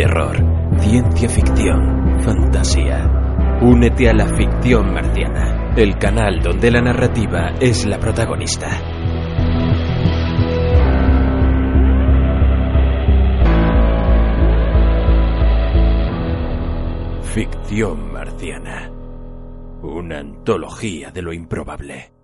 terror, ciencia ficción, fantasía. Únete a la ficción marciana, el canal donde la narrativa es la protagonista. Ficción marciana. Una antología de lo improbable.